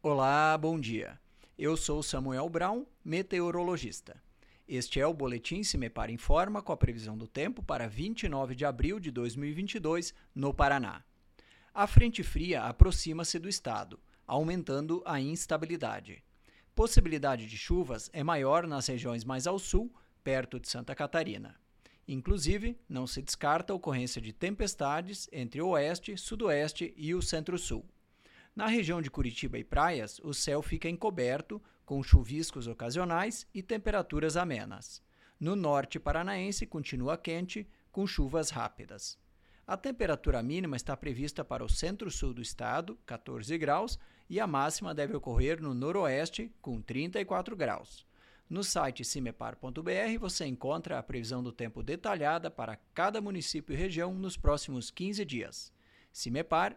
Olá, bom dia. Eu sou Samuel Brown, meteorologista. Este é o Boletim Se Me Para Informa com a previsão do tempo para 29 de abril de 2022 no Paraná. A frente fria aproxima-se do estado, aumentando a instabilidade. Possibilidade de chuvas é maior nas regiões mais ao sul, perto de Santa Catarina. Inclusive, não se descarta a ocorrência de tempestades entre o oeste, sudoeste e o centro-sul. Na região de Curitiba e praias, o céu fica encoberto, com chuviscos ocasionais e temperaturas amenas. No norte paranaense continua quente, com chuvas rápidas. A temperatura mínima está prevista para o centro-sul do estado, 14 graus, e a máxima deve ocorrer no noroeste, com 34 graus. No site cimepar.br você encontra a previsão do tempo detalhada para cada município e região nos próximos 15 dias. Cimepar